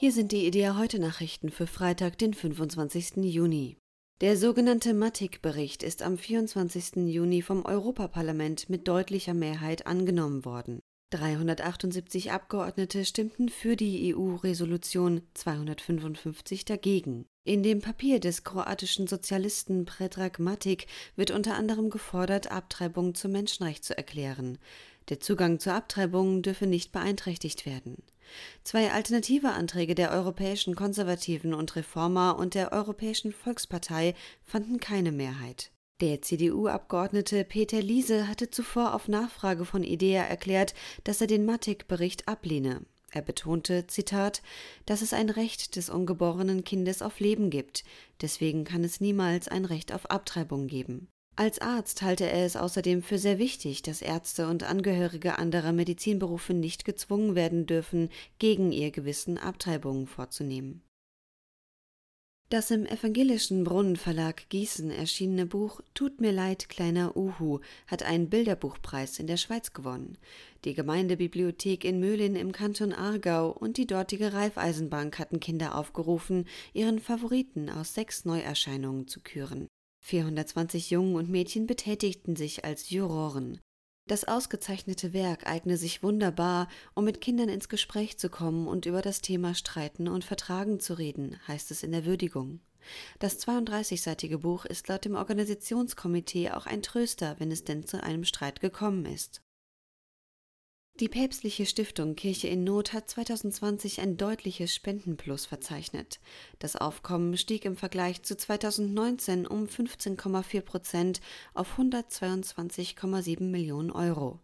Hier sind die Idea heute Nachrichten für Freitag, den 25. Juni. Der sogenannte Matic-Bericht ist am 24. Juni vom Europaparlament mit deutlicher Mehrheit angenommen worden. 378 Abgeordnete stimmten für die EU-Resolution, 255 dagegen. In dem Papier des kroatischen Sozialisten Predrag Matic wird unter anderem gefordert, Abtreibung zum Menschenrecht zu erklären. Der Zugang zur Abtreibung dürfe nicht beeinträchtigt werden. Zwei alternative Anträge der Europäischen Konservativen und Reformer und der Europäischen Volkspartei fanden keine Mehrheit. Der CDU-Abgeordnete Peter Liese hatte zuvor auf Nachfrage von IDEA erklärt, dass er den Matic-Bericht ablehne. Er betonte, Zitat, dass es ein Recht des ungeborenen Kindes auf Leben gibt, deswegen kann es niemals ein Recht auf Abtreibung geben. Als Arzt halte er es außerdem für sehr wichtig, dass Ärzte und Angehörige anderer Medizinberufe nicht gezwungen werden dürfen, gegen ihr Gewissen Abtreibungen vorzunehmen. Das im evangelischen Brunnenverlag Gießen erschienene Buch Tut mir leid, kleiner Uhu hat einen Bilderbuchpreis in der Schweiz gewonnen. Die Gemeindebibliothek in Möhlin im Kanton Aargau und die dortige Raiffeisenbank hatten Kinder aufgerufen, ihren Favoriten aus sechs Neuerscheinungen zu küren. 420 Jungen und Mädchen betätigten sich als Juroren. Das ausgezeichnete Werk eigne sich wunderbar, um mit Kindern ins Gespräch zu kommen und über das Thema Streiten und Vertragen zu reden, heißt es in der Würdigung. Das 32-seitige Buch ist laut dem Organisationskomitee auch ein Tröster, wenn es denn zu einem Streit gekommen ist. Die päpstliche Stiftung Kirche in Not hat 2020 ein deutliches Spendenplus verzeichnet. Das Aufkommen stieg im Vergleich zu 2019 um 15,4 Prozent auf 122,7 Millionen Euro.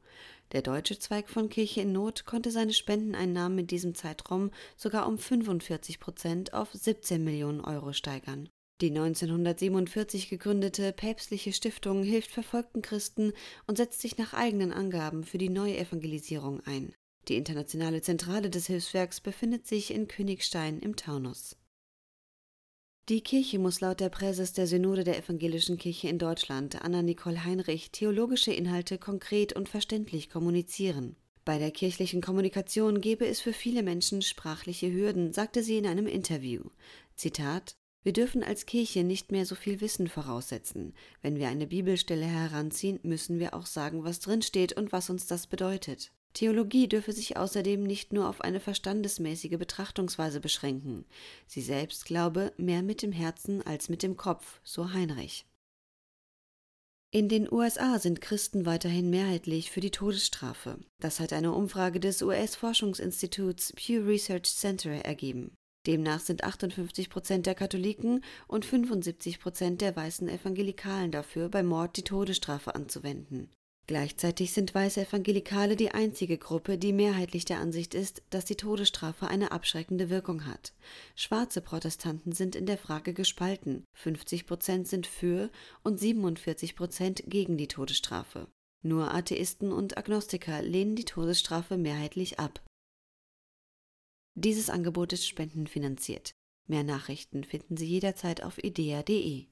Der deutsche Zweig von Kirche in Not konnte seine Spendeneinnahmen in diesem Zeitraum sogar um 45 Prozent auf 17 Millionen Euro steigern. Die 1947 gegründete päpstliche Stiftung hilft verfolgten Christen und setzt sich nach eigenen Angaben für die Neuevangelisierung ein. Die internationale Zentrale des Hilfswerks befindet sich in Königstein im Taunus. Die Kirche muss laut der Präses der Synode der Evangelischen Kirche in Deutschland, Anna-Nicole Heinrich, theologische Inhalte konkret und verständlich kommunizieren. Bei der kirchlichen Kommunikation gebe es für viele Menschen sprachliche Hürden, sagte sie in einem Interview. Zitat wir dürfen als Kirche nicht mehr so viel Wissen voraussetzen. Wenn wir eine Bibelstelle heranziehen, müssen wir auch sagen, was drinsteht und was uns das bedeutet. Theologie dürfe sich außerdem nicht nur auf eine verstandesmäßige Betrachtungsweise beschränken. Sie selbst glaube mehr mit dem Herzen als mit dem Kopf, so Heinrich. In den USA sind Christen weiterhin mehrheitlich für die Todesstrafe. Das hat eine Umfrage des US-Forschungsinstituts Pew Research Center ergeben. Demnach sind 58 Prozent der Katholiken und 75 Prozent der weißen Evangelikalen dafür, bei Mord die Todesstrafe anzuwenden. Gleichzeitig sind weiße Evangelikale die einzige Gruppe, die mehrheitlich der Ansicht ist, dass die Todesstrafe eine abschreckende Wirkung hat. Schwarze Protestanten sind in der Frage gespalten. 50 Prozent sind für und 47 Prozent gegen die Todesstrafe. Nur Atheisten und Agnostiker lehnen die Todesstrafe mehrheitlich ab. Dieses Angebot ist spendenfinanziert. Mehr Nachrichten finden Sie jederzeit auf idea.de.